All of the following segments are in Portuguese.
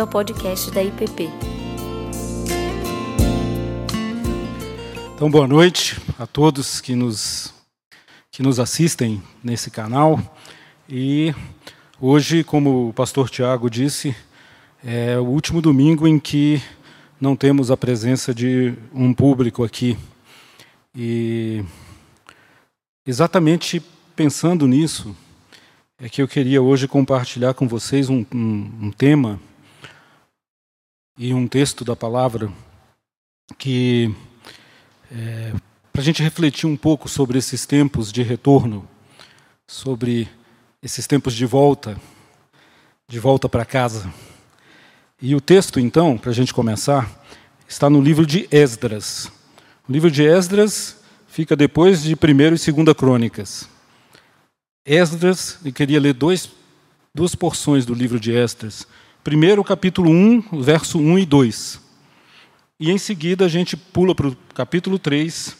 bem-vindo ao podcast da IPP. Então, boa noite a todos que nos, que nos assistem nesse canal. E hoje, como o pastor Tiago disse, é o último domingo em que não temos a presença de um público aqui. E exatamente pensando nisso, é que eu queria hoje compartilhar com vocês um, um, um tema e um texto da palavra que é, para a gente refletir um pouco sobre esses tempos de retorno, sobre esses tempos de volta, de volta para casa. E o texto, então, para a gente começar, está no livro de Esdras. O livro de Esdras fica depois de 1 e 2 Crônicas. Esdras, eu queria ler dois, duas porções do livro de Esdras. Primeiro, capítulo 1, verso 1 e 2. E em seguida a gente pula para o capítulo 3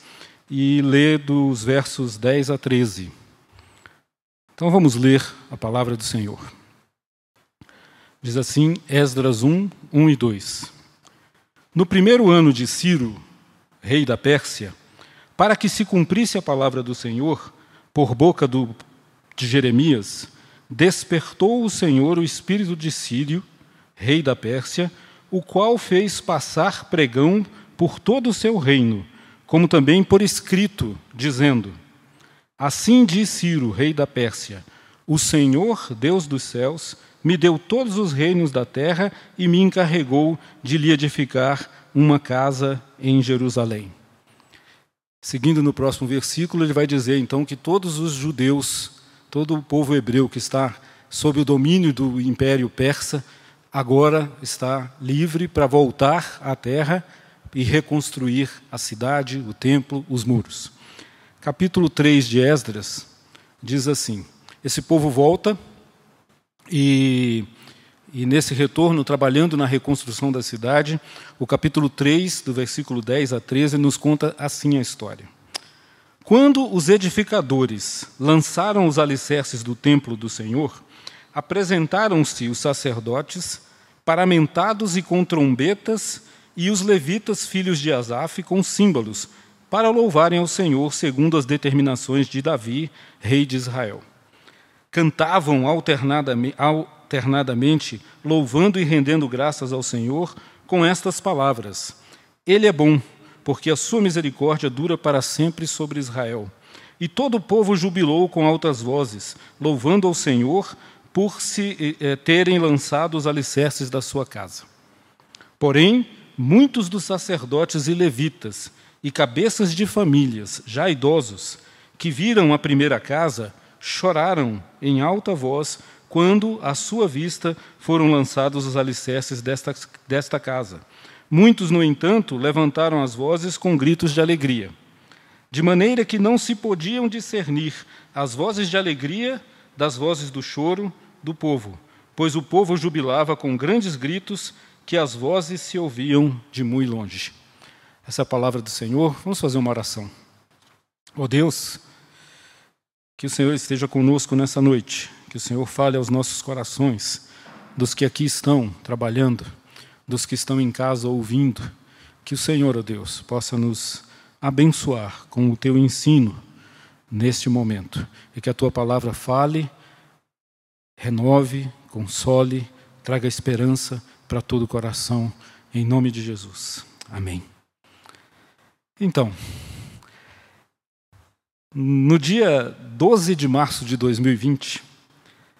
e lê dos versos 10 a 13. Então vamos ler a palavra do Senhor. Diz assim, Esdras 1, 1 e 2. No primeiro ano de Ciro, rei da Pérsia, para que se cumprisse a palavra do Senhor, por boca do de Jeremias, despertou o Senhor o espírito de Sírio, rei da Pérsia, o qual fez passar pregão por todo o seu reino, como também por escrito, dizendo: Assim diz Ciro, rei da Pérsia: O Senhor, Deus dos céus, me deu todos os reinos da terra e me encarregou de lhe edificar uma casa em Jerusalém. Seguindo no próximo versículo, ele vai dizer então que todos os judeus Todo o povo hebreu que está sob o domínio do Império Persa agora está livre para voltar à terra e reconstruir a cidade, o templo, os muros. Capítulo 3 de Esdras diz assim: Esse povo volta e, e nesse retorno, trabalhando na reconstrução da cidade, o capítulo 3, do versículo 10 a 13, nos conta assim a história. Quando os edificadores lançaram os alicerces do templo do Senhor, apresentaram-se os sacerdotes, paramentados e com trombetas, e os levitas, filhos de Asaf, com símbolos, para louvarem ao Senhor segundo as determinações de Davi, rei de Israel. Cantavam alternadamente, louvando e rendendo graças ao Senhor com estas palavras: Ele é bom porque a sua misericórdia dura para sempre sobre Israel. E todo o povo jubilou com altas vozes, louvando ao Senhor por se eh, terem lançado os alicerces da sua casa. Porém, muitos dos sacerdotes e levitas e cabeças de famílias, já idosos, que viram a primeira casa, choraram em alta voz quando, à sua vista, foram lançados os alicerces desta, desta casa Muitos, no entanto, levantaram as vozes com gritos de alegria, de maneira que não se podiam discernir as vozes de alegria das vozes do choro do povo, pois o povo jubilava com grandes gritos que as vozes se ouviam de muito longe. Essa é a palavra do Senhor. Vamos fazer uma oração. Ó oh Deus, que o Senhor esteja conosco nessa noite, que o Senhor fale aos nossos corações, dos que aqui estão trabalhando dos que estão em casa ouvindo, que o Senhor, ó Deus, possa nos abençoar com o teu ensino neste momento e que a tua palavra fale, renove, console, traga esperança para todo o coração, em nome de Jesus. Amém. Então, no dia 12 de março de 2020,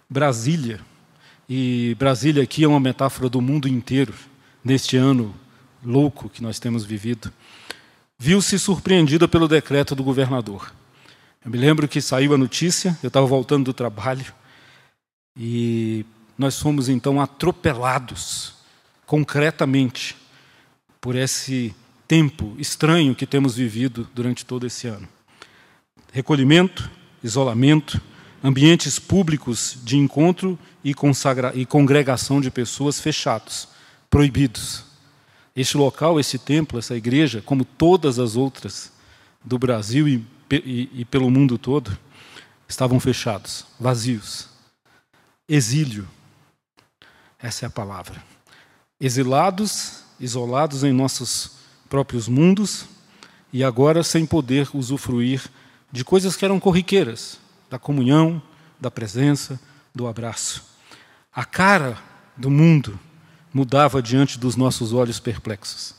Brasília, e Brasília aqui é uma metáfora do mundo inteiro, neste ano louco que nós temos vivido, viu-se surpreendida pelo decreto do governador. Eu me lembro que saiu a notícia, eu estava voltando do trabalho, e nós fomos então atropelados, concretamente, por esse tempo estranho que temos vivido durante todo esse ano. Recolhimento, isolamento, ambientes públicos de encontro e, e congregação de pessoas fechados proibidos. Este local, esse templo, essa igreja, como todas as outras do Brasil e, e, e pelo mundo todo, estavam fechados, vazios. Exílio. Essa é a palavra. exilados, isolados em nossos próprios mundos e agora sem poder usufruir de coisas que eram corriqueiras, da comunhão, da presença, do abraço. A cara do mundo mudava diante dos nossos olhos perplexos.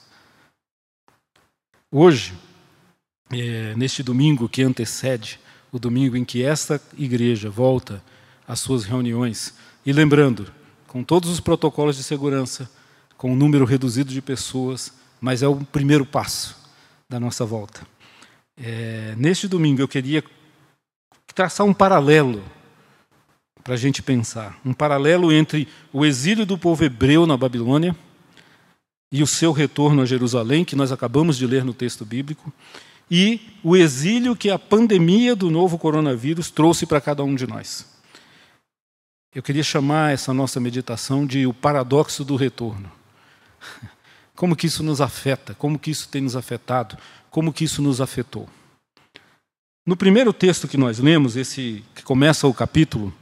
Hoje, é, neste domingo que antecede o domingo em que esta igreja volta às suas reuniões, e lembrando, com todos os protocolos de segurança, com um número reduzido de pessoas, mas é o primeiro passo da nossa volta. É, neste domingo eu queria traçar um paralelo para a gente pensar. Um paralelo entre o exílio do povo hebreu na Babilônia e o seu retorno a Jerusalém, que nós acabamos de ler no texto bíblico, e o exílio que a pandemia do novo coronavírus trouxe para cada um de nós. Eu queria chamar essa nossa meditação de o paradoxo do retorno. Como que isso nos afeta? Como que isso tem nos afetado? Como que isso nos afetou? No primeiro texto que nós lemos, esse que começa o capítulo,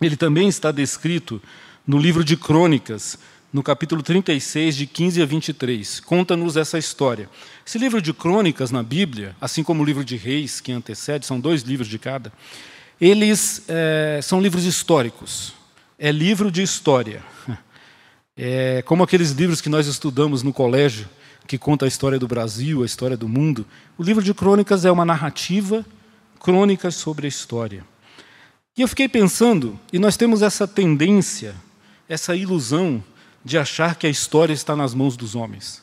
ele também está descrito no livro de Crônicas, no capítulo 36, de 15 a 23. Conta-nos essa história. Esse livro de Crônicas na Bíblia, assim como o livro de Reis, que antecede, são dois livros de cada, eles é, são livros históricos. É livro de história. É como aqueles livros que nós estudamos no colégio, que conta a história do Brasil, a história do mundo. O livro de Crônicas é uma narrativa, crônicas sobre a história. E eu fiquei pensando, e nós temos essa tendência, essa ilusão de achar que a história está nas mãos dos homens.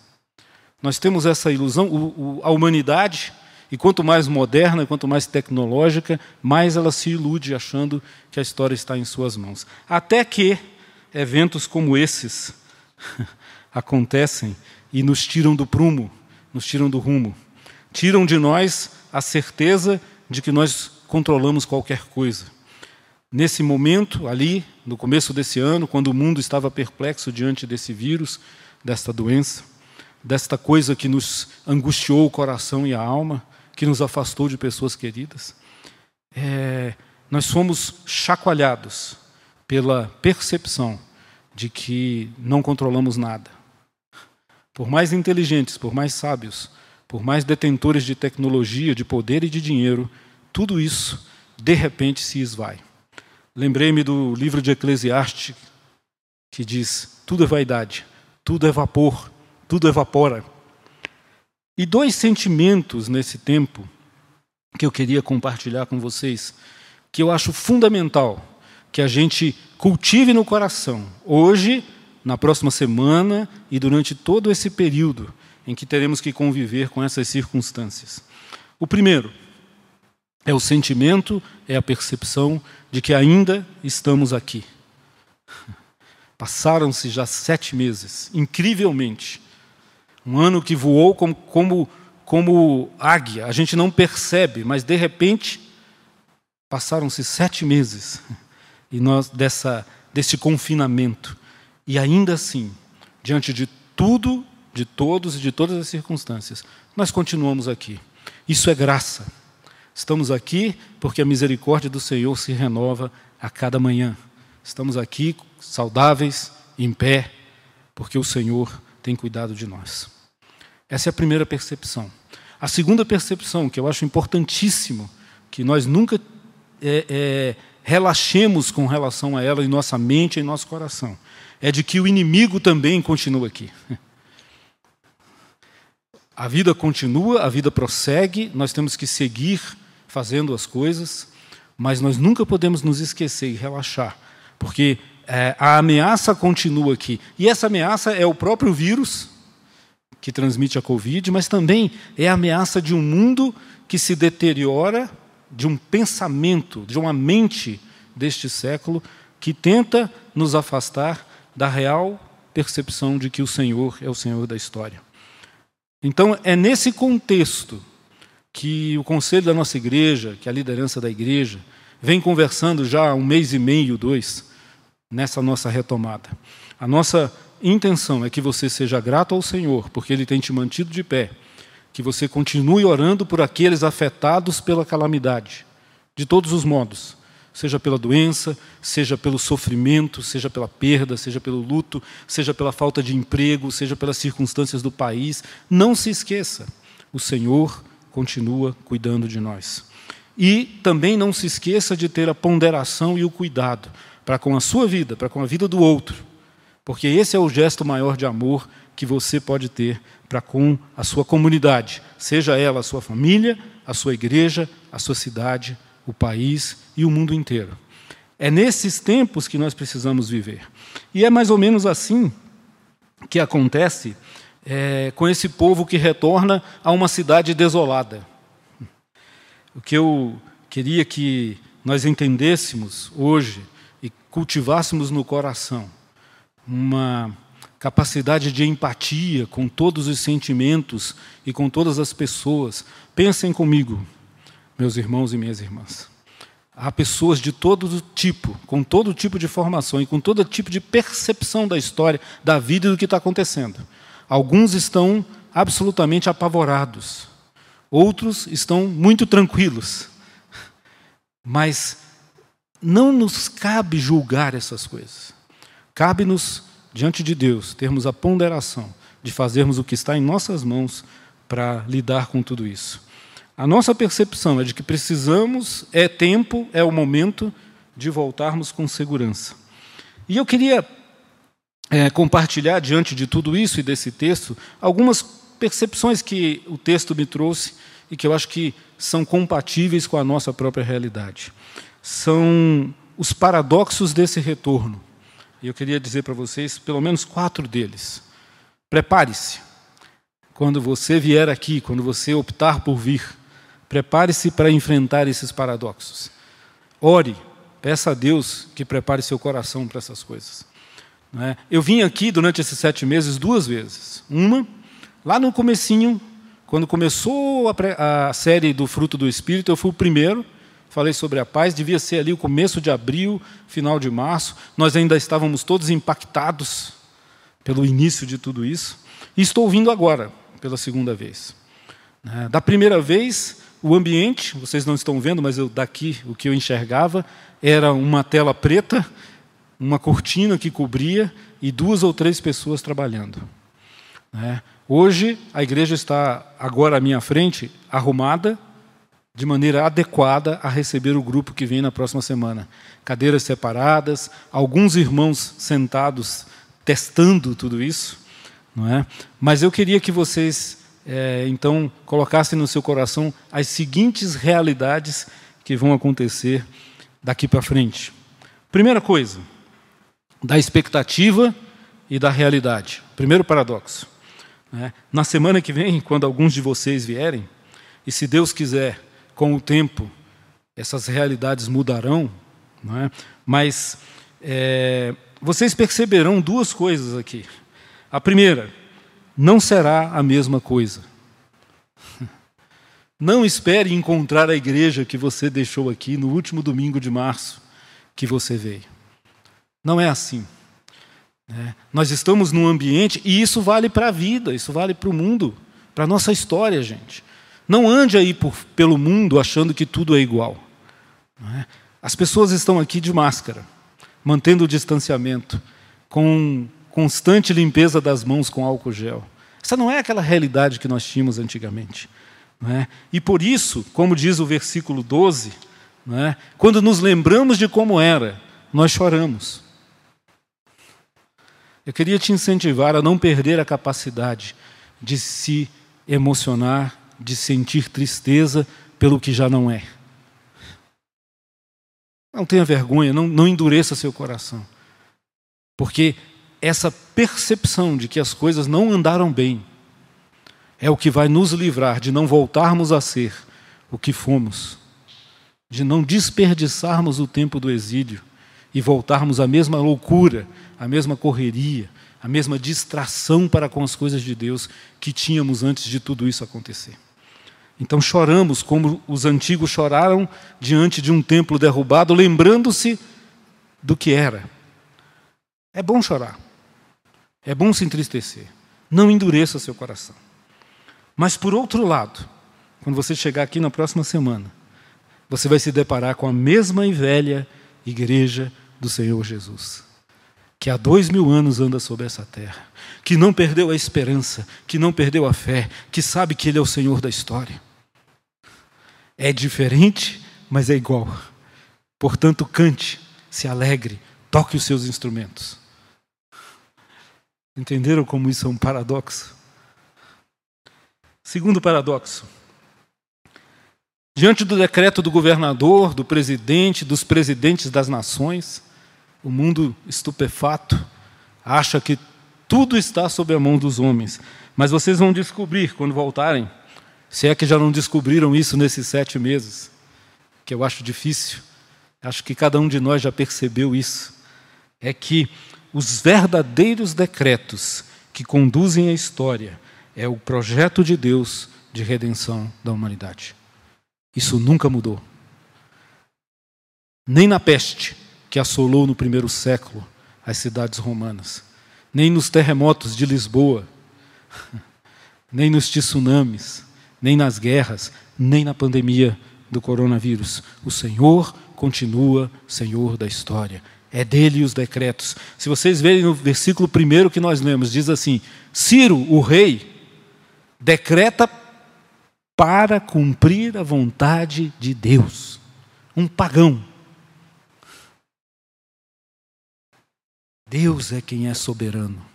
Nós temos essa ilusão, o, o, a humanidade, e quanto mais moderna, quanto mais tecnológica, mais ela se ilude achando que a história está em suas mãos. Até que eventos como esses acontecem e nos tiram do prumo, nos tiram do rumo, tiram de nós a certeza de que nós controlamos qualquer coisa Nesse momento, ali, no começo desse ano, quando o mundo estava perplexo diante desse vírus, desta doença, desta coisa que nos angustiou o coração e a alma, que nos afastou de pessoas queridas, é, nós fomos chacoalhados pela percepção de que não controlamos nada. Por mais inteligentes, por mais sábios, por mais detentores de tecnologia, de poder e de dinheiro, tudo isso de repente se esvai. Lembrei-me do livro de Eclesiastes, que diz: tudo é vaidade, tudo é vapor, tudo evapora. E dois sentimentos nesse tempo que eu queria compartilhar com vocês, que eu acho fundamental que a gente cultive no coração, hoje, na próxima semana e durante todo esse período em que teremos que conviver com essas circunstâncias. O primeiro é o sentimento, é a percepção de que ainda estamos aqui. Passaram-se já sete meses, incrivelmente. Um ano que voou como, como, como águia, a gente não percebe, mas de repente passaram-se sete meses e nós dessa, desse confinamento. E ainda assim, diante de tudo, de todos e de todas as circunstâncias, nós continuamos aqui. Isso é graça. Estamos aqui porque a misericórdia do Senhor se renova a cada manhã. Estamos aqui saudáveis, em pé, porque o Senhor tem cuidado de nós. Essa é a primeira percepção. A segunda percepção, que eu acho importantíssimo, que nós nunca é, é, relaxemos com relação a ela em nossa mente e em nosso coração, é de que o inimigo também continua aqui. A vida continua, a vida prossegue, nós temos que seguir fazendo as coisas, mas nós nunca podemos nos esquecer e relaxar, porque é, a ameaça continua aqui. E essa ameaça é o próprio vírus que transmite a Covid, mas também é a ameaça de um mundo que se deteriora, de um pensamento, de uma mente deste século que tenta nos afastar da real percepção de que o Senhor é o Senhor da história. Então, é nesse contexto que o conselho da nossa igreja, que a liderança da igreja, vem conversando já há um mês e meio, dois, nessa nossa retomada. A nossa intenção é que você seja grato ao Senhor, porque Ele tem te mantido de pé, que você continue orando por aqueles afetados pela calamidade, de todos os modos, seja pela doença, seja pelo sofrimento, seja pela perda, seja pelo luto, seja pela falta de emprego, seja pelas circunstâncias do país. Não se esqueça, o Senhor continua cuidando de nós. E também não se esqueça de ter a ponderação e o cuidado para com a sua vida, para com a vida do outro, porque esse é o gesto maior de amor que você pode ter para com a sua comunidade, seja ela a sua família, a sua igreja, a sua cidade, o país e o mundo inteiro. É nesses tempos que nós precisamos viver. E é mais ou menos assim que acontece é, com esse povo que retorna a uma cidade desolada. O que eu queria que nós entendêssemos hoje e cultivássemos no coração uma capacidade de empatia com todos os sentimentos e com todas as pessoas. Pensem comigo, meus irmãos e minhas irmãs. Há pessoas de todo tipo, com todo tipo de formação e com todo tipo de percepção da história, da vida e do que está acontecendo. Alguns estão absolutamente apavorados, outros estão muito tranquilos. Mas não nos cabe julgar essas coisas. Cabe-nos diante de Deus, termos a ponderação de fazermos o que está em nossas mãos para lidar com tudo isso. A nossa percepção é de que precisamos, é tempo, é o momento de voltarmos com segurança. E eu queria é, compartilhar, diante de tudo isso e desse texto, algumas percepções que o texto me trouxe e que eu acho que são compatíveis com a nossa própria realidade. São os paradoxos desse retorno. E eu queria dizer para vocês pelo menos quatro deles. Prepare-se. Quando você vier aqui, quando você optar por vir, prepare-se para enfrentar esses paradoxos. Ore, peça a Deus que prepare seu coração para essas coisas. É? Eu vim aqui durante esses sete meses duas vezes. Uma, lá no comecinho, quando começou a, a série do Fruto do Espírito, eu fui o primeiro falei sobre a paz, devia ser ali o começo de abril, final de março. Nós ainda estávamos todos impactados pelo início de tudo isso. E estou vindo agora, pela segunda vez. Né, da primeira vez, o ambiente, vocês não estão vendo, mas eu daqui o que eu enxergava era uma tela preta, uma cortina que cobria e duas ou três pessoas trabalhando. Né. Hoje a igreja está agora à minha frente, arrumada, de maneira adequada a receber o grupo que vem na próxima semana. Cadeiras separadas, alguns irmãos sentados testando tudo isso, não é? Mas eu queria que vocês é, então colocassem no seu coração as seguintes realidades que vão acontecer daqui para frente. Primeira coisa, da expectativa e da realidade. Primeiro paradoxo. Né? Na semana que vem, quando alguns de vocês vierem, e se Deus quiser, com o tempo, essas realidades mudarão, é? mas é, vocês perceberão duas coisas aqui. A primeira, não será a mesma coisa. Não espere encontrar a igreja que você deixou aqui no último domingo de março que você veio. Não é assim. É, nós estamos num ambiente, e isso vale para a vida, isso vale para o mundo, para a nossa história, gente. Não ande aí por, pelo mundo achando que tudo é igual. É? As pessoas estão aqui de máscara, mantendo o distanciamento, com constante limpeza das mãos com álcool gel. Essa não é aquela realidade que nós tínhamos antigamente. É? E por isso, como diz o versículo 12, é? quando nos lembramos de como era, nós choramos. Eu queria te incentivar a não perder a capacidade de se emocionar de sentir tristeza pelo que já não é. Não tenha vergonha, não, não endureça seu coração. Porque essa percepção de que as coisas não andaram bem é o que vai nos livrar de não voltarmos a ser o que fomos, de não desperdiçarmos o tempo do exílio e voltarmos à mesma loucura, à mesma correria, à mesma distração para com as coisas de Deus que tínhamos antes de tudo isso acontecer. Então choramos como os antigos choraram diante de um templo derrubado, lembrando-se do que era. É bom chorar. É bom se entristecer. Não endureça seu coração. Mas por outro lado, quando você chegar aqui na próxima semana, você vai se deparar com a mesma e velha igreja do Senhor Jesus, que há dois mil anos anda sobre essa terra, que não perdeu a esperança, que não perdeu a fé, que sabe que Ele é o Senhor da história. É diferente, mas é igual. Portanto, cante, se alegre, toque os seus instrumentos. Entenderam como isso é um paradoxo? Segundo paradoxo. Diante do decreto do governador, do presidente, dos presidentes das nações, o mundo estupefato acha que tudo está sob a mão dos homens. Mas vocês vão descobrir quando voltarem, se é que já não descobriram isso nesses sete meses, que eu acho difícil, acho que cada um de nós já percebeu isso, é que os verdadeiros decretos que conduzem a história é o projeto de Deus de redenção da humanidade. Isso nunca mudou. Nem na peste, que assolou no primeiro século as cidades romanas, nem nos terremotos de Lisboa, nem nos tsunamis, nem nas guerras, nem na pandemia do coronavírus. O Senhor continua Senhor da história. É dele os decretos. Se vocês verem no versículo primeiro que nós lemos, diz assim: Ciro, o rei, decreta para cumprir a vontade de Deus. Um pagão. Deus é quem é soberano.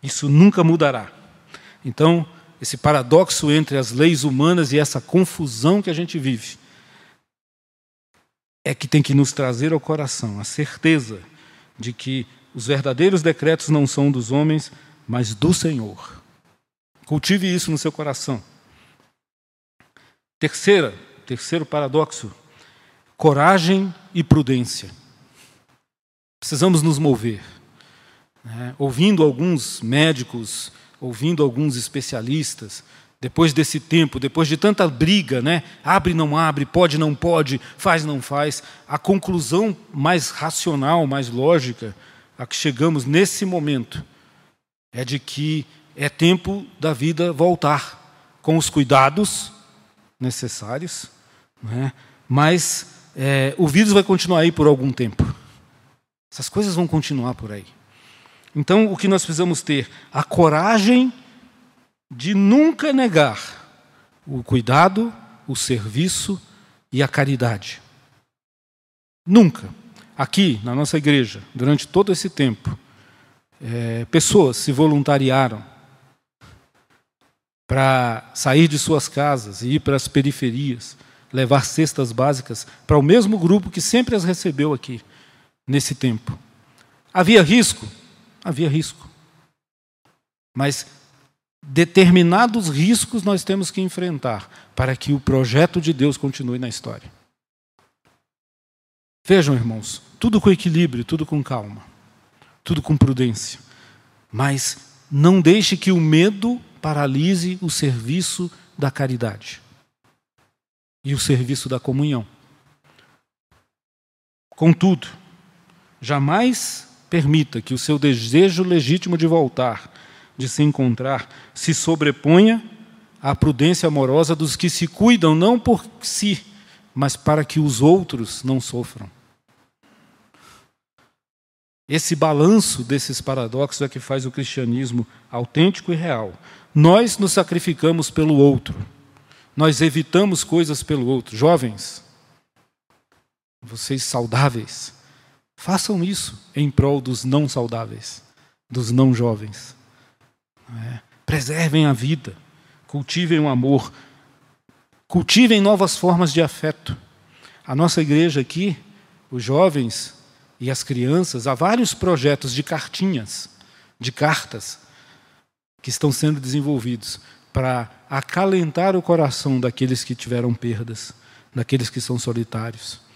Isso nunca mudará. Então, esse paradoxo entre as leis humanas e essa confusão que a gente vive é que tem que nos trazer ao coração a certeza de que os verdadeiros decretos não são dos homens, mas do Senhor. Cultive isso no seu coração. Terceira, terceiro paradoxo: coragem e prudência. Precisamos nos mover. Né? Ouvindo alguns médicos, ouvindo alguns especialistas, depois desse tempo, depois de tanta briga, né? Abre, não abre, pode, não pode, faz, não faz, a conclusão mais racional, mais lógica, a que chegamos nesse momento, é de que é tempo da vida voltar, com os cuidados necessários, né? mas é, o vírus vai continuar aí por algum tempo. Essas coisas vão continuar por aí. Então, o que nós precisamos ter? A coragem de nunca negar o cuidado, o serviço e a caridade. Nunca. Aqui, na nossa igreja, durante todo esse tempo, é, pessoas se voluntariaram para sair de suas casas e ir para as periferias, levar cestas básicas para o mesmo grupo que sempre as recebeu aqui, nesse tempo. Havia risco? Havia risco. Mas determinados riscos nós temos que enfrentar para que o projeto de Deus continue na história. Vejam, irmãos, tudo com equilíbrio, tudo com calma, tudo com prudência. Mas não deixe que o medo paralise o serviço da caridade e o serviço da comunhão. Contudo, jamais Permita que o seu desejo legítimo de voltar, de se encontrar, se sobreponha à prudência amorosa dos que se cuidam não por si, mas para que os outros não sofram. Esse balanço desses paradoxos é que faz o cristianismo autêntico e real. Nós nos sacrificamos pelo outro. Nós evitamos coisas pelo outro. Jovens, vocês saudáveis, Façam isso em prol dos não saudáveis, dos não jovens. É. Preservem a vida, cultivem o amor, cultivem novas formas de afeto. A nossa igreja aqui, os jovens e as crianças, há vários projetos de cartinhas, de cartas, que estão sendo desenvolvidos para acalentar o coração daqueles que tiveram perdas, daqueles que são solitários.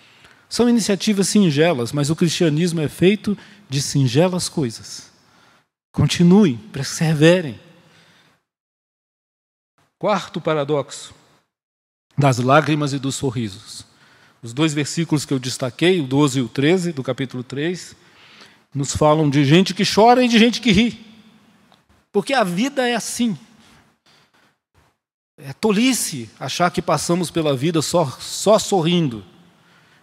São iniciativas singelas, mas o cristianismo é feito de singelas coisas. Continuem, perseverem. Quarto paradoxo: das lágrimas e dos sorrisos. Os dois versículos que eu destaquei, o 12 e o 13 do capítulo 3, nos falam de gente que chora e de gente que ri. Porque a vida é assim. É tolice achar que passamos pela vida só, só sorrindo.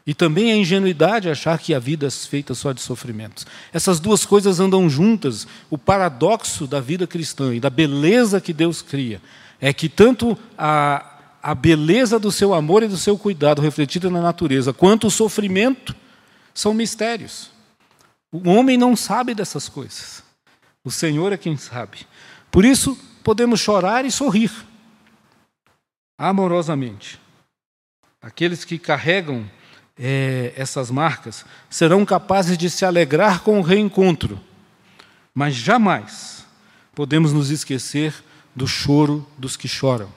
E também a ingenuidade achar que a vida é feita só de sofrimentos. Essas duas coisas andam juntas. O paradoxo da vida cristã e da beleza que Deus cria é que tanto a, a beleza do seu amor e do seu cuidado refletida na natureza, quanto o sofrimento, são mistérios. O homem não sabe dessas coisas. O Senhor é quem sabe. Por isso, podemos chorar e sorrir amorosamente. Aqueles que carregam é, essas marcas serão capazes de se alegrar com o reencontro, mas jamais podemos nos esquecer do choro dos que choram.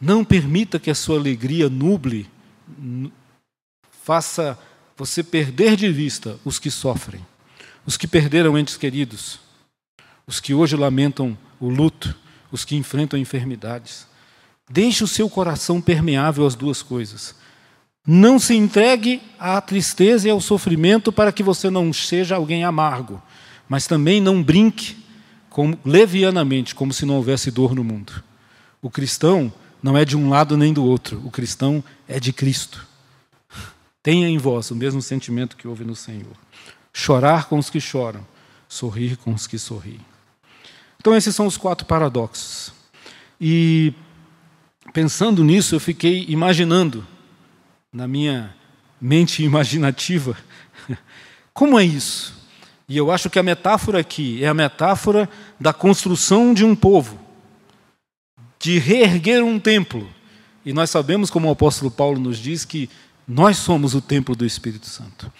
Não permita que a sua alegria nuble, faça você perder de vista os que sofrem, os que perderam entes queridos, os que hoje lamentam o luto, os que enfrentam enfermidades. Deixe o seu coração permeável às duas coisas. Não se entregue à tristeza e ao sofrimento para que você não seja alguém amargo, mas também não brinque levianamente, como se não houvesse dor no mundo. O cristão não é de um lado nem do outro, o cristão é de Cristo. Tenha em vós o mesmo sentimento que houve no Senhor. Chorar com os que choram, sorrir com os que sorriem. Então, esses são os quatro paradoxos. E pensando nisso, eu fiquei imaginando, na minha mente imaginativa, como é isso? E eu acho que a metáfora aqui é a metáfora da construção de um povo, de reerguer um templo. E nós sabemos, como o apóstolo Paulo nos diz, que nós somos o templo do Espírito Santo.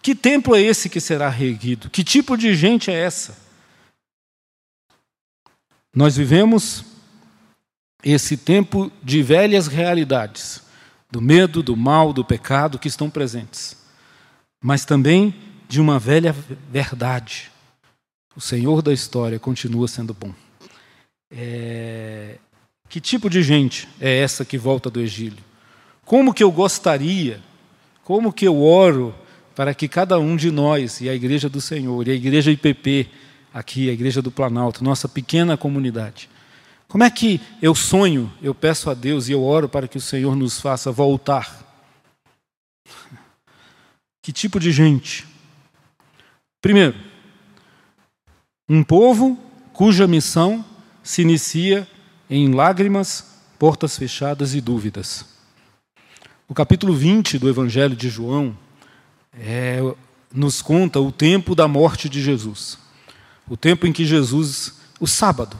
Que templo é esse que será reerguido? Que tipo de gente é essa? Nós vivemos esse tempo de velhas realidades, do medo, do mal, do pecado que estão presentes, mas também de uma velha verdade. O Senhor da história continua sendo bom. É... Que tipo de gente é essa que volta do exílio? Como que eu gostaria, como que eu oro para que cada um de nós, e a Igreja do Senhor, e a Igreja IPP, aqui, a Igreja do Planalto, nossa pequena comunidade, como é que eu sonho, eu peço a Deus e eu oro para que o Senhor nos faça voltar? Que tipo de gente? Primeiro, um povo cuja missão se inicia em lágrimas, portas fechadas e dúvidas. O capítulo 20 do Evangelho de João é, nos conta o tempo da morte de Jesus. O tempo em que Jesus, o sábado,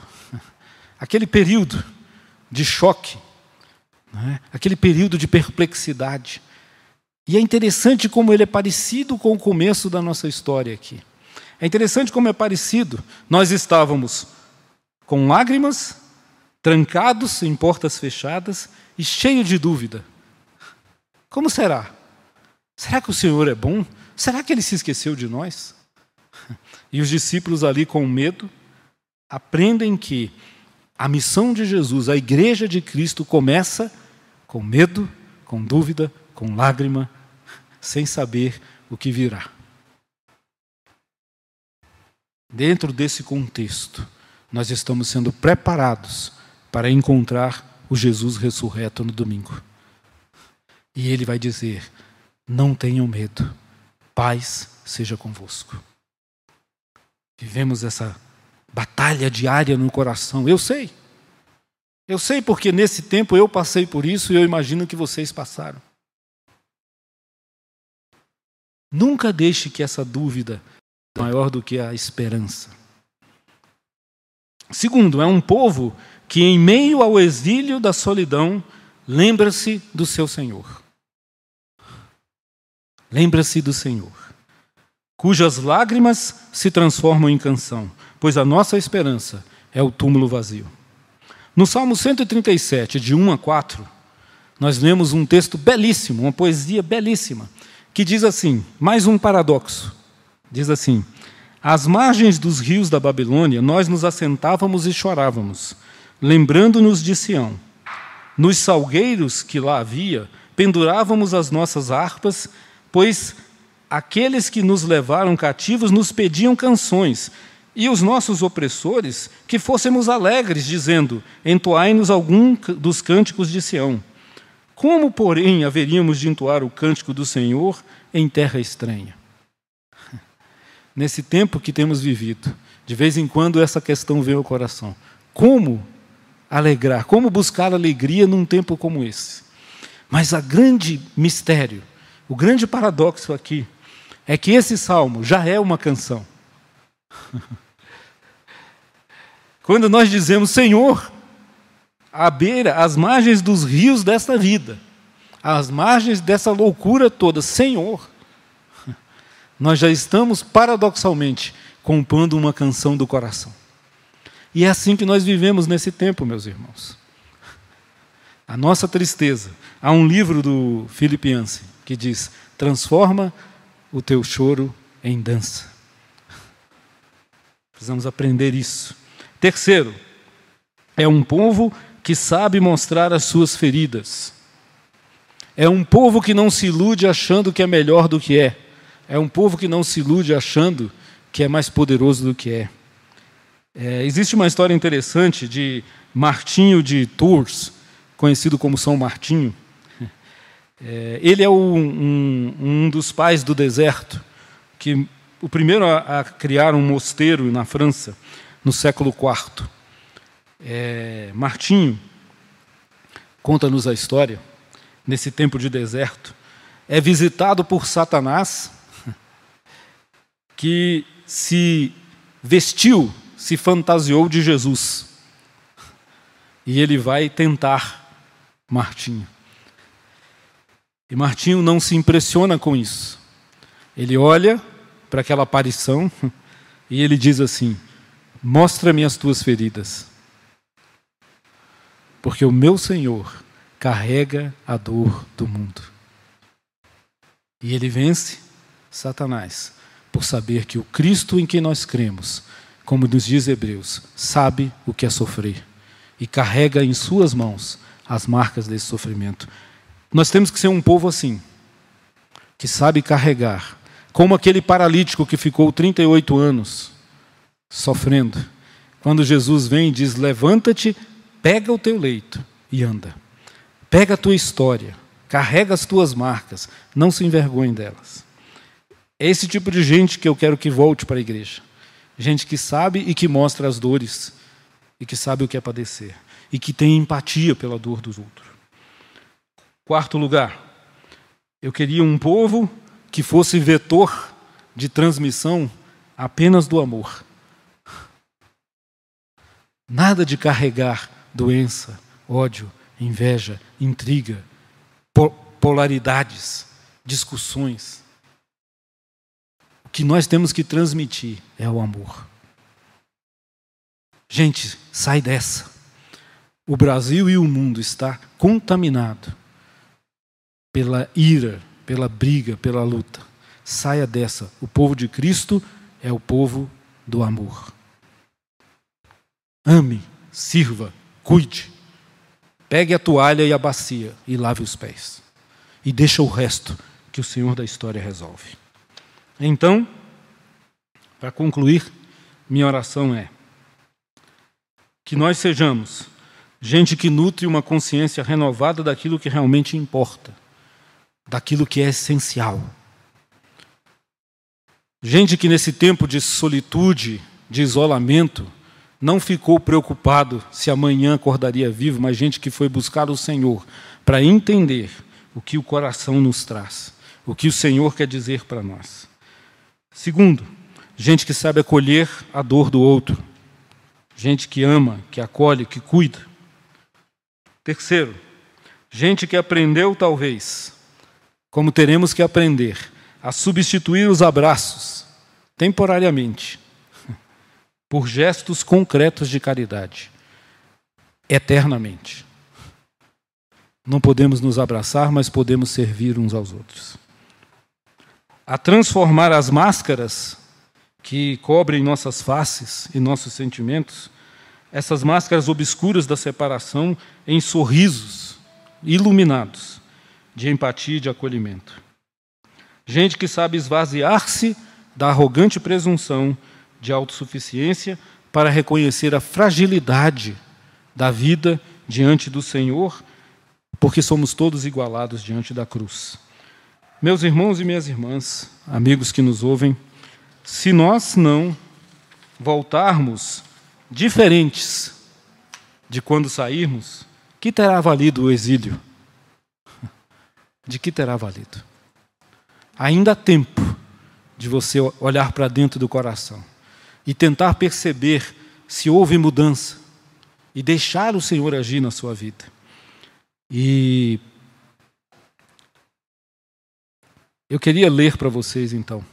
aquele período de choque, né? aquele período de perplexidade. E é interessante como ele é parecido com o começo da nossa história aqui. É interessante como é parecido. Nós estávamos com lágrimas, trancados em portas fechadas e cheio de dúvida. Como será? Será que o Senhor é bom? Será que ele se esqueceu de nós? E os discípulos ali com medo aprendem que a missão de Jesus, a igreja de Cristo, começa com medo, com dúvida, com lágrima, sem saber o que virá. Dentro desse contexto, nós estamos sendo preparados para encontrar o Jesus ressurreto no domingo. E ele vai dizer: Não tenham medo, paz seja convosco. Vivemos essa batalha diária no coração. Eu sei. Eu sei porque nesse tempo eu passei por isso e eu imagino que vocês passaram. Nunca deixe que essa dúvida maior do que a esperança. Segundo, é um povo que em meio ao exílio da solidão lembra-se do seu Senhor. Lembra-se do Senhor, cujas lágrimas se transformam em canção, pois a nossa esperança é o túmulo vazio. No Salmo 137, de 1 a 4, nós lemos um texto belíssimo, uma poesia belíssima, que diz assim: mais um paradoxo. Diz assim: Às margens dos rios da Babilônia, nós nos assentávamos e chorávamos, lembrando-nos de Sião. Nos salgueiros que lá havia, pendurávamos as nossas harpas, pois aqueles que nos levaram cativos nos pediam canções, e os nossos opressores que fôssemos alegres, dizendo: Entoai-nos algum dos cânticos de Sião. Como, porém, haveríamos de entoar o cântico do Senhor em terra estranha? Nesse tempo que temos vivido, de vez em quando essa questão vem ao coração. Como alegrar, como buscar alegria num tempo como esse? Mas a grande mistério, o grande paradoxo aqui, é que esse salmo já é uma canção. Quando nós dizemos, Senhor, à beira, às margens dos rios desta vida, às margens dessa loucura toda, Senhor, nós já estamos paradoxalmente compondo uma canção do coração. E é assim que nós vivemos nesse tempo, meus irmãos. A nossa tristeza. Há um livro do Philip Yancey que diz: transforma o teu choro em dança. Precisamos aprender isso. Terceiro, é um povo que sabe mostrar as suas feridas. É um povo que não se ilude achando que é melhor do que é. É um povo que não se ilude achando que é mais poderoso do que é. é existe uma história interessante de Martinho de Tours, conhecido como São Martinho. É, ele é um, um, um, dos pais do deserto, que o primeiro a, a criar um mosteiro na França no século IV. É, Martinho conta-nos a história, nesse tempo de deserto, é visitado por Satanás, que se vestiu, se fantasiou de Jesus. E ele vai tentar Martinho. E Martinho não se impressiona com isso. Ele olha para aquela aparição e ele diz assim: Mostra-me as tuas feridas, porque o meu Senhor carrega a dor do mundo. E ele vence Satanás por saber que o Cristo em quem nós cremos, como nos diz Hebreus, sabe o que é sofrer e carrega em suas mãos as marcas desse sofrimento. Nós temos que ser um povo assim, que sabe carregar, como aquele paralítico que ficou 38 anos sofrendo. Quando Jesus vem e diz: Levanta-te, pega o teu leito e anda. Pega a tua história, carrega as tuas marcas, não se envergonhe delas. É esse tipo de gente que eu quero que volte para a igreja. Gente que sabe e que mostra as dores, e que sabe o que é padecer, e que tem empatia pela dor dos outros. Quarto lugar, eu queria um povo que fosse vetor de transmissão apenas do amor. Nada de carregar doença, ódio, inveja, intriga, polaridades, discussões. O que nós temos que transmitir é o amor. Gente, sai dessa. O Brasil e o mundo está contaminado pela ira, pela briga, pela luta. Saia dessa. O povo de Cristo é o povo do amor. Ame, sirva, cuide. Pegue a toalha e a bacia e lave os pés. E deixa o resto que o Senhor da história resolve. Então, para concluir, minha oração é que nós sejamos gente que nutre uma consciência renovada daquilo que realmente importa, daquilo que é essencial. Gente que nesse tempo de solitude, de isolamento, não ficou preocupado se amanhã acordaria vivo, mas gente que foi buscar o Senhor para entender o que o coração nos traz, o que o Senhor quer dizer para nós. Segundo, gente que sabe acolher a dor do outro, gente que ama, que acolhe, que cuida. Terceiro, gente que aprendeu, talvez, como teremos que aprender, a substituir os abraços, temporariamente, por gestos concretos de caridade, eternamente. Não podemos nos abraçar, mas podemos servir uns aos outros. A transformar as máscaras que cobrem nossas faces e nossos sentimentos, essas máscaras obscuras da separação, em sorrisos iluminados de empatia e de acolhimento. Gente que sabe esvaziar-se da arrogante presunção de autossuficiência para reconhecer a fragilidade da vida diante do Senhor, porque somos todos igualados diante da cruz. Meus irmãos e minhas irmãs, amigos que nos ouvem, se nós não voltarmos diferentes de quando sairmos, que terá valido o exílio? De que terá valido? Ainda há tempo de você olhar para dentro do coração e tentar perceber se houve mudança e deixar o Senhor agir na sua vida. E eu queria ler para vocês então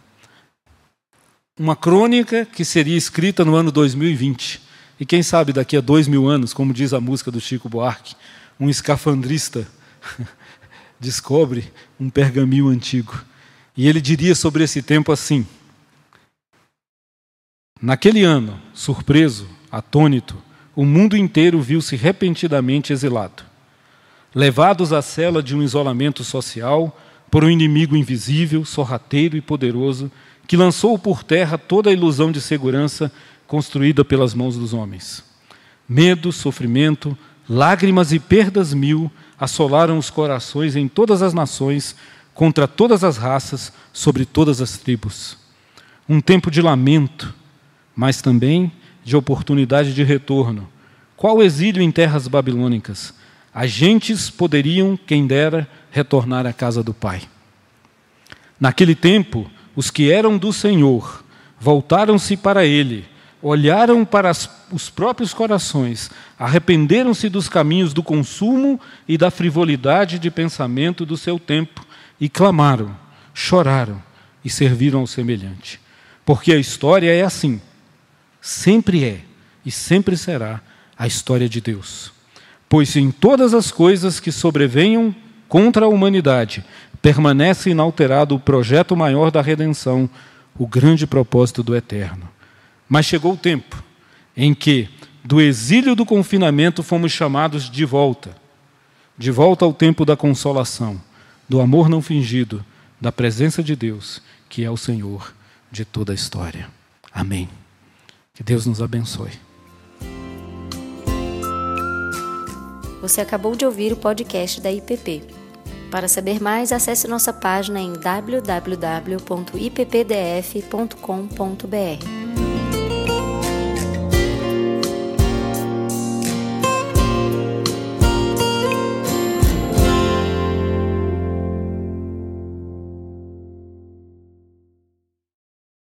uma crônica que seria escrita no ano 2020. E quem sabe daqui a dois mil anos, como diz a música do Chico Buarque, um escafandrista descobre um pergaminho antigo. E ele diria sobre esse tempo assim: Naquele ano, surpreso, atônito, o mundo inteiro viu-se repentinamente exilado. Levados à cela de um isolamento social por um inimigo invisível, sorrateiro e poderoso, que lançou por terra toda a ilusão de segurança construída pelas mãos dos homens. Medo, sofrimento, lágrimas e perdas mil assolaram os corações em todas as nações, contra todas as raças, sobre todas as tribos. Um tempo de lamento, mas também de oportunidade de retorno. Qual exílio em terras babilônicas? Agentes poderiam, quem dera, retornar à casa do Pai. Naquele tempo, os que eram do Senhor voltaram-se para Ele, olharam para as, os próprios corações, arrependeram-se dos caminhos do consumo e da frivolidade de pensamento do seu tempo e clamaram, choraram e serviram ao semelhante. Porque a história é assim sempre é e sempre será a história de Deus. Pois em todas as coisas que sobrevenham contra a humanidade, permanece inalterado o projeto maior da redenção, o grande propósito do eterno. Mas chegou o tempo em que, do exílio do confinamento, fomos chamados de volta de volta ao tempo da consolação, do amor não fingido, da presença de Deus, que é o Senhor de toda a história. Amém. Que Deus nos abençoe. Você acabou de ouvir o podcast da IPP. Para saber mais, acesse nossa página em www.ippdf.com.br.